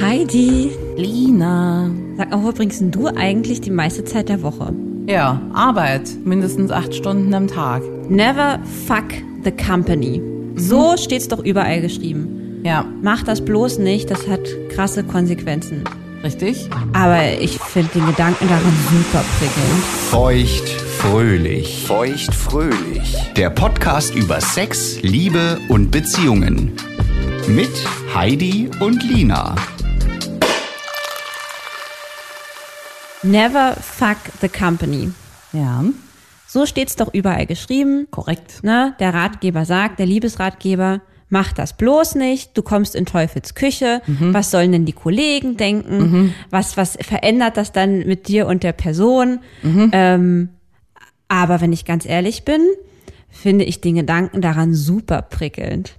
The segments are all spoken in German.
Heidi, Lina. sag mal, wo bringst denn du eigentlich die meiste Zeit der Woche? Ja, Arbeit. Mindestens acht Stunden am Tag. Never fuck the company. So steht's doch überall geschrieben. Ja, Mach das bloß nicht, das hat krasse Konsequenzen. richtig? Aber ich finde den Gedanken daran super prickelnd. Feucht fröhlich. Feucht fröhlich. Der Podcast über Sex, Liebe und Beziehungen. Mit Heidi und Lina. Never fuck the company. Ja, So steht's doch überall geschrieben. korrekt. Ne? Der Ratgeber sagt, der Liebesratgeber, mach das bloß nicht, du kommst in Teufels Küche, was sollen denn die Kollegen denken, was, was verändert das dann mit dir und der Person? Ähm, aber wenn ich ganz ehrlich bin, finde ich den Gedanken daran super prickelnd.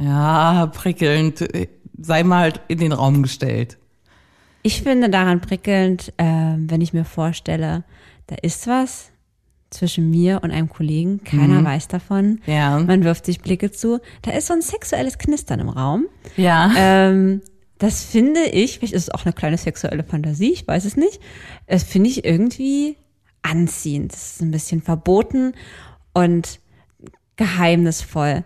Ja, prickelnd. Sei mal in den Raum gestellt. Ich finde daran prickelnd, ähm, wenn ich mir vorstelle, da ist was zwischen mir und einem Kollegen, keiner weiß davon. Ja. Man wirft sich Blicke zu. Da ist so ein sexuelles Knistern im Raum. Ja. Ähm, das finde ich, vielleicht ist es auch eine kleine sexuelle Fantasie, ich weiß es nicht. Das finde ich irgendwie anziehend. Das ist ein bisschen verboten und geheimnisvoll.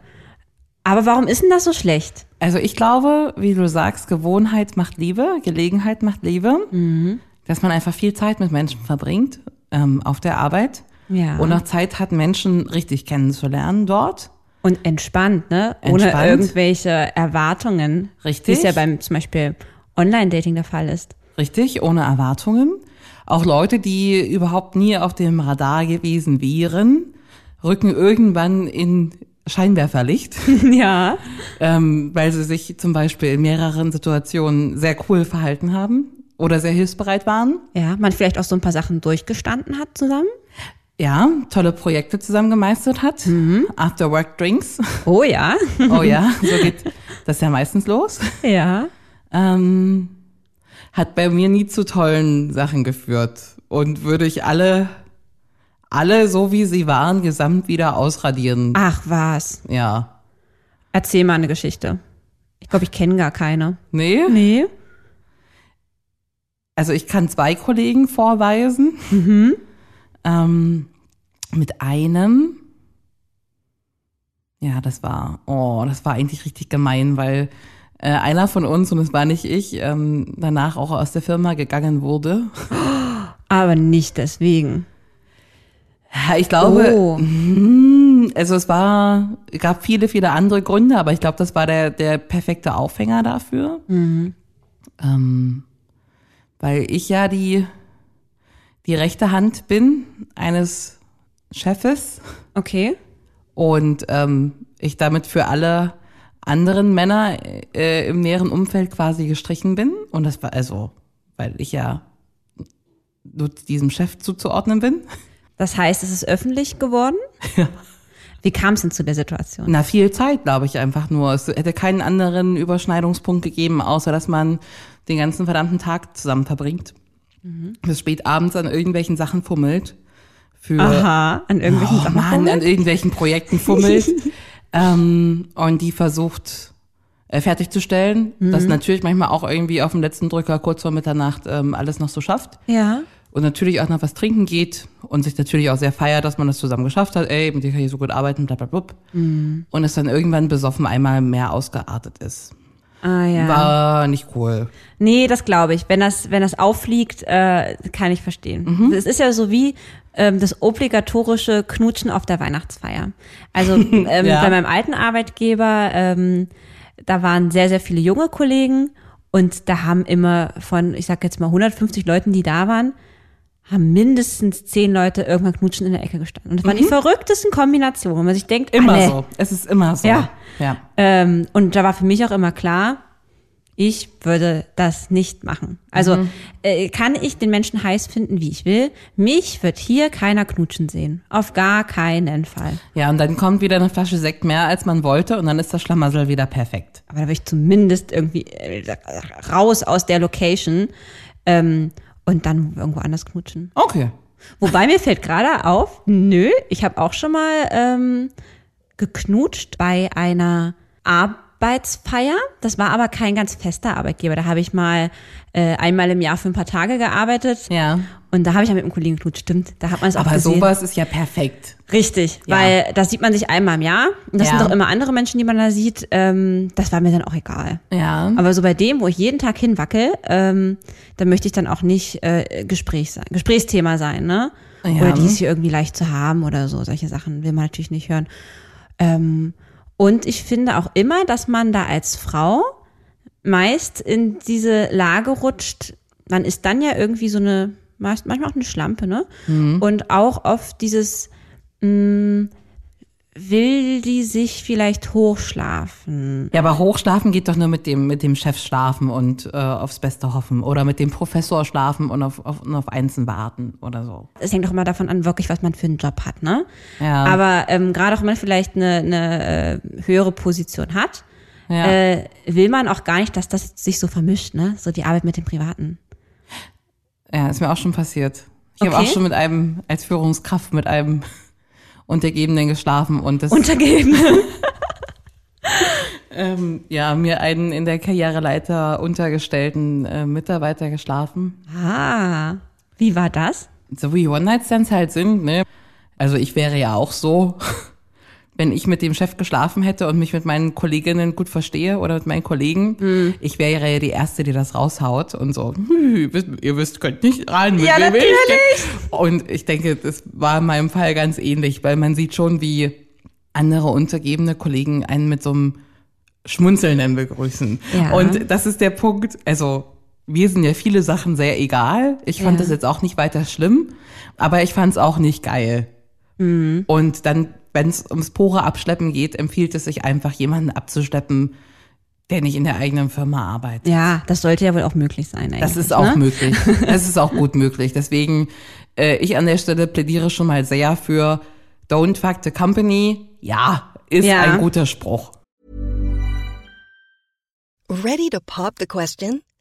Aber warum ist denn das so schlecht? Also ich glaube, wie du sagst, Gewohnheit macht Liebe, Gelegenheit macht Liebe. Dass man einfach viel Zeit mit Menschen verbringt ähm, auf der Arbeit. Ja. Und auch Zeit hat, Menschen richtig kennenzulernen dort. Und entspannt, ne? Ohne Entspannt. irgendwelche Erwartungen. Richtig. Wie es ja beim zum Beispiel Online-Dating der Fall ist. Richtig, ohne Erwartungen. Auch Leute, die überhaupt nie auf dem Radar gewesen wären, rücken irgendwann in Scheinwerferlicht, ja. ähm, weil sie sich zum Beispiel in mehreren Situationen sehr cool verhalten haben oder sehr hilfsbereit waren. Ja, man vielleicht auch so ein paar Sachen durchgestanden hat zusammen. Ja, tolle Projekte zusammen gemeistert hat. After Work Drinks. Oh ja. Oh ja, so geht das ja meistens los. ja. Ähm, hat bei mir nie zu tollen Sachen geführt und würde ich alle, alle so wie sie waren, gesamt wieder ausradieren. Ach was. Ja. Erzähl mal eine Geschichte. Ich glaube, ich kenne gar keine. Nee? Nee. Also ich kann zwei Kollegen vorweisen. Ähm, mit einem, ja, das war, oh, das war eigentlich richtig gemein, weil äh, einer von uns, und es war nicht ich, ähm, danach auch aus der Firma gegangen wurde. Aber nicht deswegen. Ja, Ich glaube, Oh. mm, also es war, gab viele, viele andere Gründe, aber ich glaube, das war der, der perfekte Aufhänger dafür. Ähm, weil ich ja die, die rechte Hand bin eines Chefes Okay. Und ähm, ich damit für alle anderen Männer äh, im näheren Umfeld quasi gestrichen bin. Und das war also, weil ich ja nur diesem Chef zuzuordnen bin. Das heißt, es ist öffentlich geworden? Ja. Wie kam es denn zu der Situation? Na, viel Zeit, glaube ich, einfach nur. Es hätte keinen anderen Überschneidungspunkt gegeben, außer dass man den ganzen verdammten Tag zusammen verbringt. Mhm. Bis spät abends an irgendwelchen Sachen fummelt. Für, Aha, an irgendwelchen oh, Sachen Mann, fummelt? an irgendwelchen Projekten fummelt. ähm, und die versucht äh, fertigzustellen. Mhm. Das natürlich manchmal auch irgendwie auf dem letzten Drücker kurz vor Mitternacht ähm, alles noch so schafft. Ja und natürlich auch noch was trinken geht und sich natürlich auch sehr feiert, dass man das zusammen geschafft hat, ey, mit dir kann ich so gut arbeiten, blablabla. Mhm. Und es dann irgendwann besoffen einmal mehr ausgeartet ist. Ah, ja. War nicht cool. Nee, das glaube ich. Wenn das, wenn das auffliegt, äh, kann ich verstehen. Mhm. Es ist ja so wie ähm, das obligatorische Knutschen auf der Weihnachtsfeier. Also ähm, ja. bei meinem alten Arbeitgeber, ähm, da waren sehr, sehr viele junge Kollegen und da haben immer von, ich sag jetzt mal 150 Leuten, die da waren, haben mindestens zehn Leute irgendwann knutschen in der Ecke gestanden. Und das waren mhm. die verrücktesten Kombinationen, wo man sich denkt, immer alle. so. Es ist immer so. Ja. ja. Ähm, und da war für mich auch immer klar, ich würde das nicht machen. Also mhm. äh, kann ich den Menschen heiß finden, wie ich will. Mich wird hier keiner knutschen sehen. Auf gar keinen Fall. Ja, und dann kommt wieder eine Flasche Sekt mehr, als man wollte, und dann ist das Schlamassel wieder perfekt. Aber da will ich zumindest irgendwie äh, raus aus der Location. Ähm, und dann irgendwo anders knutschen. Okay. Wobei mir fällt gerade auf, nö, ich habe auch schon mal ähm, geknutscht bei einer Arbeitsfeier. Das war aber kein ganz fester Arbeitgeber. Da habe ich mal äh, einmal im Jahr für ein paar Tage gearbeitet. Ja. Und da habe ich ja mit einem Kollegen geknutscht, stimmt. Da hat man es auch Aber gesehen. sowas ist ja perfekt. Richtig, ja. weil das sieht man sich einmal im Jahr. Und das ja. sind doch immer andere Menschen, die man da sieht. Ähm, das war mir dann auch egal. Ja. Aber so bei dem, wo ich jeden Tag hinwackel, ähm, da möchte ich dann auch nicht äh, Gespräch sein, Gesprächsthema sein, ne? Ja. Oder die ist hier irgendwie leicht zu haben oder so. Solche Sachen will man natürlich nicht hören. Ähm, und ich finde auch immer, dass man da als Frau meist in diese Lage rutscht. Man ist dann ja irgendwie so eine manchmal auch eine Schlampe, ne? Mhm. Und auch oft dieses, mh, mm, will die sich vielleicht hochschlafen? Ja, aber hochschlafen geht doch nur mit dem, mit dem Chef schlafen und äh, aufs Beste hoffen oder mit dem Professor schlafen und auf, auf, und auf Einsen warten oder so. Es hängt doch immer davon an, wirklich, was man für einen Job hat, ne? Ja. Aber ähm, gerade auch wenn man vielleicht eine, eine äh, höhere Position hat, ja. äh, will man auch gar nicht, dass das sich so vermischt, ne? So die Arbeit mit dem Privaten. Ja, ist mir auch schon passiert. Ich okay. habe auch schon mit einem, als Führungskraft mit einem Untergebenen geschlafen und das. Untergebenen? ähm, ja, mir einen in der Karriereleiter untergestellten äh, Mitarbeiter geschlafen. Ah, wie war das? So wie One-Night-Stands halt sind, ne? Also ich wäre ja auch so wenn ich mit dem Chef geschlafen hätte und mich mit meinen Kolleginnen gut verstehe oder mit meinen Kollegen, mhm. ich wäre ja die Erste, die das raushaut und so, hm, ihr wisst, könnt nicht rein mit ja. Natürlich. Und ich denke, das war in meinem Fall ganz ähnlich, weil man sieht schon, wie andere untergebene Kollegen einen mit so einem Schmunzelnden begrüßen. Ja. Und das ist der Punkt, also mir sind ja viele Sachen sehr egal. Ich fand ja. das jetzt auch nicht weiter schlimm, aber ich fand es auch nicht geil. Mhm. Und dann wenn es ums pure Abschleppen geht, empfiehlt es sich einfach, jemanden abzuschleppen, der nicht in der eigenen Firma arbeitet. Ja, das sollte ja wohl auch möglich sein. Das ist auch ne? möglich. Das ist auch gut möglich. Deswegen, äh, ich an der Stelle plädiere schon mal sehr für Don't fuck the company. Ja, ist ja. ein guter Spruch. Ready to pop the question?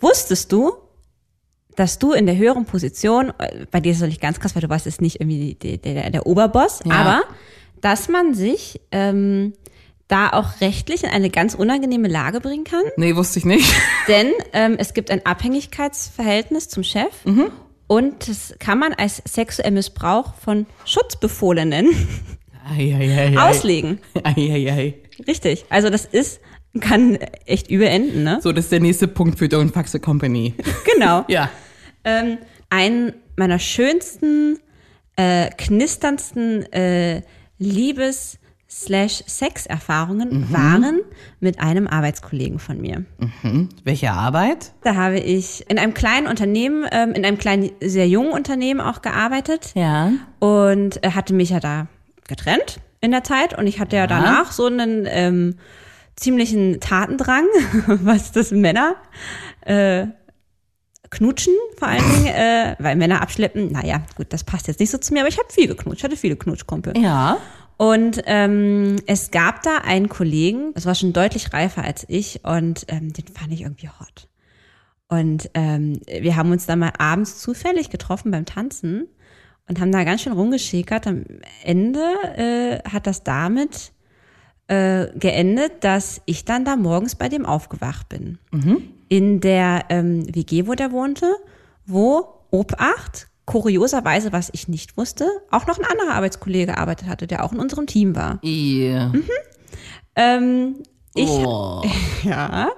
Wusstest du, dass du in der höheren Position, äh, bei dir ist es natürlich ganz krass, weil du warst jetzt nicht irgendwie der, der, der Oberboss, Ja. aber dass man sich ähm, da auch rechtlich in eine ganz unangenehme Lage bringen kann. Nee, wusste ich nicht. Denn ähm, es gibt ein Abhängigkeitsverhältnis zum Chef und das kann man als sexuellen Missbrauch von Schutzbefohlenen Eieiei. auslegen. Eieiei. Richtig. Also das ist, kann echt übel enden, ne? So, das ist der nächste Punkt für Don't Fuck the Company. Genau. Ja. Ähm, ein meiner schönsten, äh, knisterndsten äh, Liebes- slash Sex-Erfahrungen waren mit einem Arbeitskollegen von mir. Welche Arbeit? Da habe ich in einem kleinen Unternehmen, ähm, in einem kleinen, sehr jungen Unternehmen auch gearbeitet Ja. und äh, hatte mich ja da getrennt in der Zeit und ich hatte ja, danach so einen ähm, ziemlichen Tatendrang, was das Männer äh, knutschen vor allen Dingen, äh, weil Männer abschleppen, naja, gut, das passt jetzt nicht so zu mir, aber ich habe viel geknutscht, hatte viele Knutschkumpel. Ja. Und ähm, es gab da einen Kollegen, das war schon deutlich reifer als ich und ähm, den fand ich irgendwie hot. Und ähm, wir haben uns dann mal abends zufällig getroffen beim Tanzen und haben da ganz schön rumgeschäkert. Am Ende äh, hat das damit äh, geendet, dass ich dann da morgens bei dem aufgewacht bin. In der ähm, WG, wo der wohnte, wo Obacht, kurioserweise, was ich nicht wusste, auch noch ein anderer Arbeitskollege gearbeitet hatte, der auch in unserem Team war. Yeah. Ähm, ich, Oh. ja.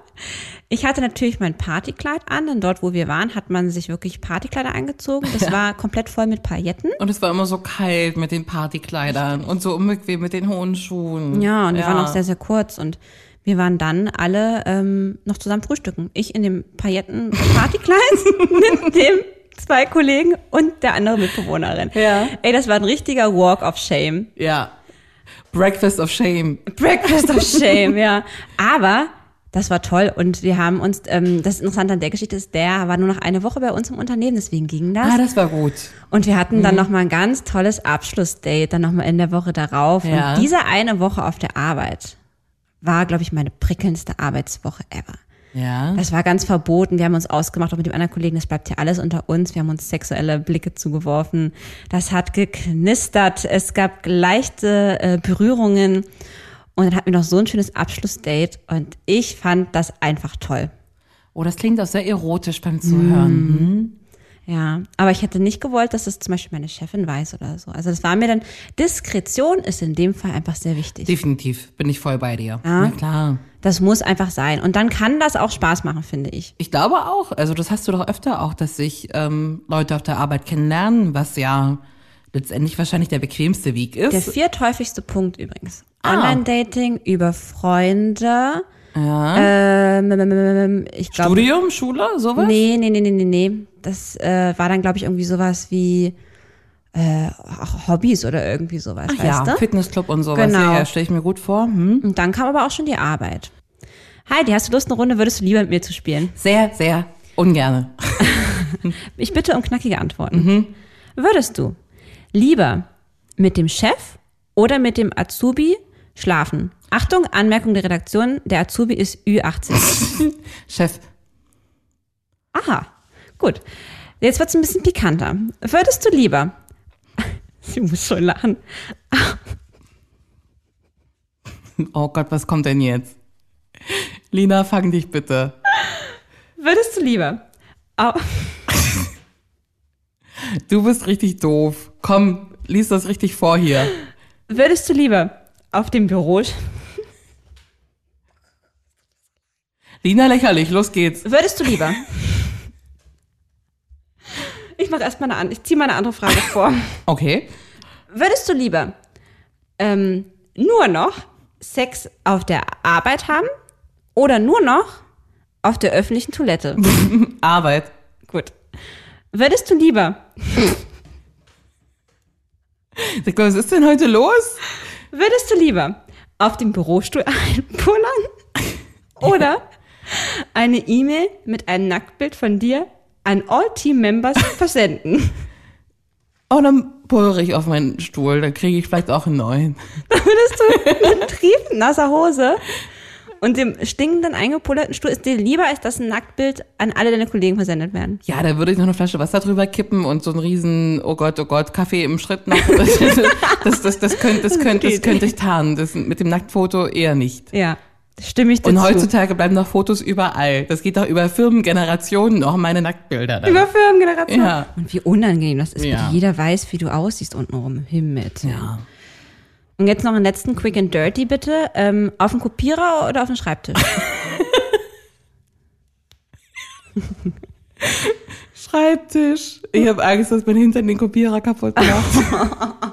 Ich hatte natürlich mein Partykleid an, denn dort, wo wir waren, hat man sich wirklich Partykleider angezogen. Das war komplett voll mit Pailletten. Und es war immer so kalt mit den Partykleidern und so unbequem mit den hohen Schuhen. Ja, und die waren auch sehr, sehr kurz. Und wir waren dann alle ähm, noch zusammen frühstücken. Ich in dem Pailletten-Partykleid mit dem zwei Kollegen und der andere Mitbewohnerin. Ja. Ey, das war ein richtiger Walk of Shame. Ja. Breakfast of Shame. Breakfast of Shame, ja. Aber das war toll und wir haben uns, ähm, das Interessante an der Geschichte ist, der war nur noch eine Woche bei uns im Unternehmen, deswegen ging das. Ah, das war gut. Und wir hatten dann noch mal ein ganz tolles Abschlussdate, dann noch mal in der Woche darauf. Ja. Und diese eine Woche auf der Arbeit war, glaube ich, meine prickelndste Arbeitswoche ever. Ja. Das war ganz verboten. Wir haben uns ausgemacht, auch mit dem anderen Kollegen, das bleibt ja alles unter uns. Wir haben uns sexuelle Blicke zugeworfen. Das hat geknistert. Es gab leichte äh, Berührungen. Und dann hatten wir noch so ein schönes Abschlussdate. Und ich fand das einfach toll. Oh, das klingt auch sehr erotisch beim Zuhören. Ja, aber ich hätte nicht gewollt, dass es zum Beispiel meine Chefin weiß oder so. Also das war mir dann, Diskretion ist in dem Fall einfach sehr wichtig. Definitiv. Bin ich voll bei dir. Ja. Na klar. Das muss einfach sein. Und dann kann das auch Spaß machen, finde ich. Ich glaube auch, also das hast du doch öfter auch, dass sich ähm, Leute auf der Arbeit kennenlernen, was ja letztendlich wahrscheinlich der bequemste Weg ist. Der vierthäufigste Punkt übrigens. Ah. Online-Dating über Freunde. ja. Ähm, ähm, ähm, ähm, ich glaube. Studium, Schule, sowas? Nee, nee, nee, nee, nee, nee. Das äh, war dann, glaube ich, irgendwie sowas wie äh, Hobbys oder irgendwie sowas, Ach weißt ja, du? Fitnessclub und sowas. Genau. Ja, ja stelle ich mir gut vor. Hm? Und dann kam aber auch schon die Arbeit. Heidi, hast du Lust, eine Runde würdest du lieber mit mir zu spielen? Sehr, sehr ungerne. Ich bitte um knackige Antworten. Würdest du lieber mit dem Chef oder mit dem Azubi schlafen? Achtung, Anmerkung der Redaktion, der Azubi ist Ü80. Chef, Aha, gut. Jetzt wird's ein bisschen pikanter. Würdest du lieber, sie muss schon lachen, oh Gott, was kommt denn jetzt? Lina, fang dich bitte. würdest du lieber, au- Du bist richtig doof. Komm, lies das richtig vor hier. würdest du lieber auf dem Büro, Lina, lächerlich, los geht's. würdest du lieber, ich mache erstmal eine, an- ich ziehe mal eine andere Frage vor. Okay. Würdest du lieber ähm, nur noch Sex auf der Arbeit haben oder nur noch auf der öffentlichen Toilette? Arbeit. Gut. Würdest du lieber, Sag mal, was ist denn heute los? Würdest du lieber auf dem Bürostuhl einpullern oder eine E-Mail mit einem Nacktbild von dir an all Team Members versenden? Oh, dann pulverig auf meinen Stuhl, dann kriege ich vielleicht auch einen neuen. Dann würdest du in triefnasser Hose und dem stinkenden, eingepullerten Stuhl ist dir lieber, als dass ein Nacktbild an alle deine Kollegen versendet werden. Ja, da würde ich noch eine Flasche Wasser drüber kippen und so einen riesen, oh Gott, oh Gott, Kaffee im Schritt noch. Das, das, das, könnte, das, könnte, das könnte ich tarnen. Das mit dem Nacktfoto eher nicht. Ja. Stimme ich dir Und zu. heutzutage bleiben noch Fotos überall. Das geht doch über Firmengenerationen noch meine Nacktbilder. Dann. Über Firmengeneration. Ja. Und wie unangenehm das ist. Ja. Jeder weiß, wie du aussiehst untenrum. Himmel. Ja. Und jetzt noch einen letzten Quick and Dirty bitte. Ähm, auf dem Kopierer oder auf dem Schreibtisch? Schreibtisch. Ich habe Angst, dass mein Hintern den Kopierer kaputt macht.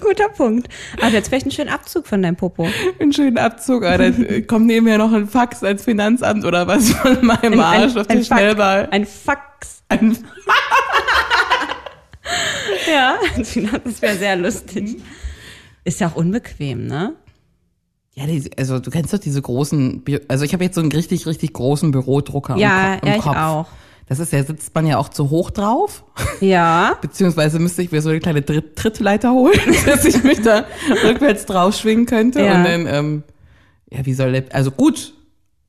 Guter Punkt. Also jetzt vielleicht einen schönen Abzug von deinem Popo. Einen schönen Abzug, aber dann kommt nebenher noch ein Fax als Finanzamt oder was von meinem Arsch auf den Fax- Schnellball. Ein Fax. Ein Ja, das wäre sehr lustig. Ist ja auch unbequem, ne? Ja, die, also du kennst doch diese großen, also ich habe jetzt so einen richtig, richtig großen Bürodrucker Ja, im, Ko- im ja, ich Kopf. auch. Das ist ja, sitzt man ja auch zu hoch drauf. Ja. Beziehungsweise müsste ich mir so eine kleine Dritt Trittleiter holen, dass ich mich da rückwärts drauf schwingen könnte. Ja. Und dann, ähm, ja, wie soll der, also gut,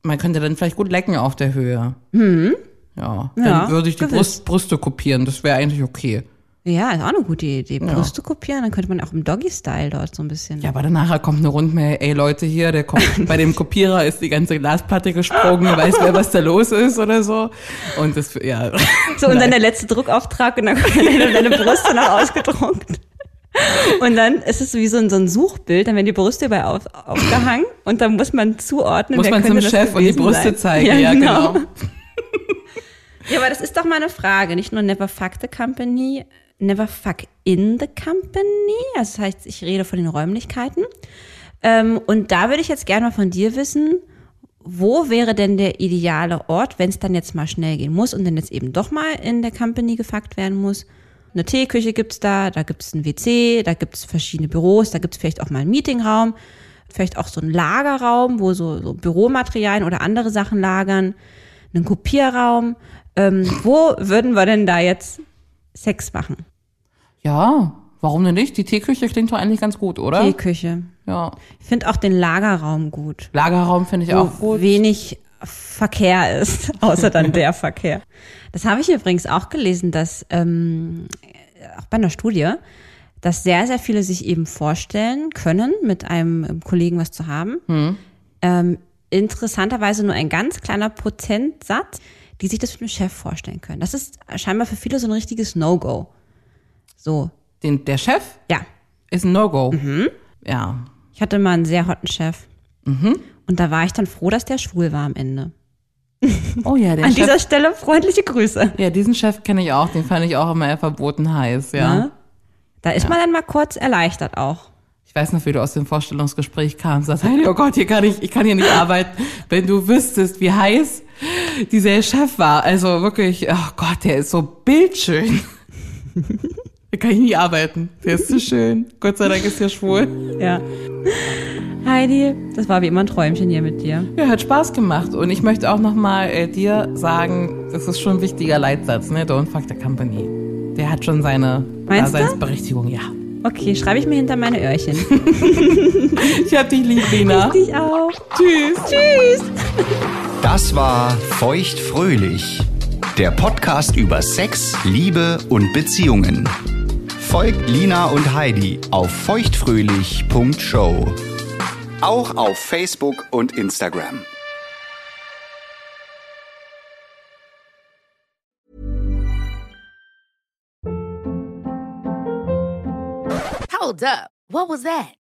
man könnte dann vielleicht gut lecken auf der Höhe. Mhm. Ja, dann Ja, würde ich die gewiss. Brust, Brüste kopieren, das wäre eigentlich okay. Ja, ist auch eine gute Idee. Brüste kopieren, dann könnte man auch im Doggy-Style dort so ein bisschen. Ja, aber dann nachher kommt eine Rundmail, ey Leute hier, der kommt, bei dem Kopierer ist die ganze Glasplatte gesprungen, weiß wer, was da los ist oder so. Und das, ja. So, und dann der letzte Druckauftrag und dann kommt deine, deine Brüste noch ausgedruckt. Und dann ist es wie so ein, so ein Suchbild, dann werden die Brüste überall auf, aufgehangen und dann muss man zuordnen, Muss man zum Chef und die Brüste sein. zeigen, Ja, ja, genau. genau. Ja, aber das ist doch mal eine Frage. Nicht nur never fuck the company, never fuck in the company. Also das heißt, ich rede von den Räumlichkeiten. Ähm, und da würde ich jetzt gerne mal von dir wissen, wo wäre denn der ideale Ort, wenn es dann jetzt mal schnell gehen muss und dann jetzt eben doch mal in der Company gefuckt werden muss? Eine Teeküche gibt's da, da gibt's ein WC, da gibt's verschiedene Büros, da gibt's vielleicht auch mal einen Meetingraum, vielleicht auch so einen Lagerraum, wo so, so Büromaterialien oder andere Sachen lagern, einen Kopierraum. Ähm, wo würden wir denn da jetzt Sex machen? Ja, warum denn nicht? Die Teeküche klingt doch eigentlich ganz gut, oder? Teeküche. Ja. Ich finde auch den Lagerraum gut. Lagerraum finde ich auch gut. wenig Verkehr ist, außer dann der Verkehr. Das habe ich übrigens auch gelesen, dass ähm, auch bei einer Studie, dass sehr, sehr viele sich eben vorstellen können, mit einem Kollegen was zu haben. Hm. Ähm, interessanterweise nur ein ganz kleiner Prozentsatz, die sich das mit dem Chef vorstellen können. Das ist scheinbar für viele so ein richtiges No-Go. So, Den, der Chef ja. ist ein No-Go. Mhm. Ja. Ich hatte mal einen sehr hotten Chef. Mhm. Und da war ich dann froh, dass der schwul war am Ende. Oh ja, der An Chef. dieser Stelle freundliche Grüße. Ja, diesen Chef kenne ich auch. Den fand ich auch immer eher verboten heiß, ja. Ne? Da ist man dann mal kurz erleichtert auch. Ich weiß noch, wie du aus dem Vorstellungsgespräch kamst. Sagst, oh Gott, hier kann ich, ich kann hier nicht arbeiten. Wenn du wüsstest, wie heiß dieser Chef war. Also wirklich, oh Gott, der ist so bildschön. Da kann ich nie arbeiten. Der ist so schön. Gott sei Dank ist der schwul. Ja. Heidi, das war wie immer ein Träumchen hier mit dir. Ja, hat Spaß gemacht. Und ich möchte auch nochmal äh, dir sagen, das ist schon ein wichtiger Leitsatz, ne? Don't fuck the company. Der hat schon seine Meinst du? Daseinsberechtigung, ja. Okay, schreibe ich mir hinter meine Öhrchen. Ich hab dich lieb, Lena. Dich auch. Tschüss. Tschüss. Das war Feuchtfröhlich, der Podcast über Sex, Liebe und Beziehungen. Folgt Lina und Heidi auf feuchtfröhlich.show. Auch auf Facebook und Instagram. Hold up. What was that?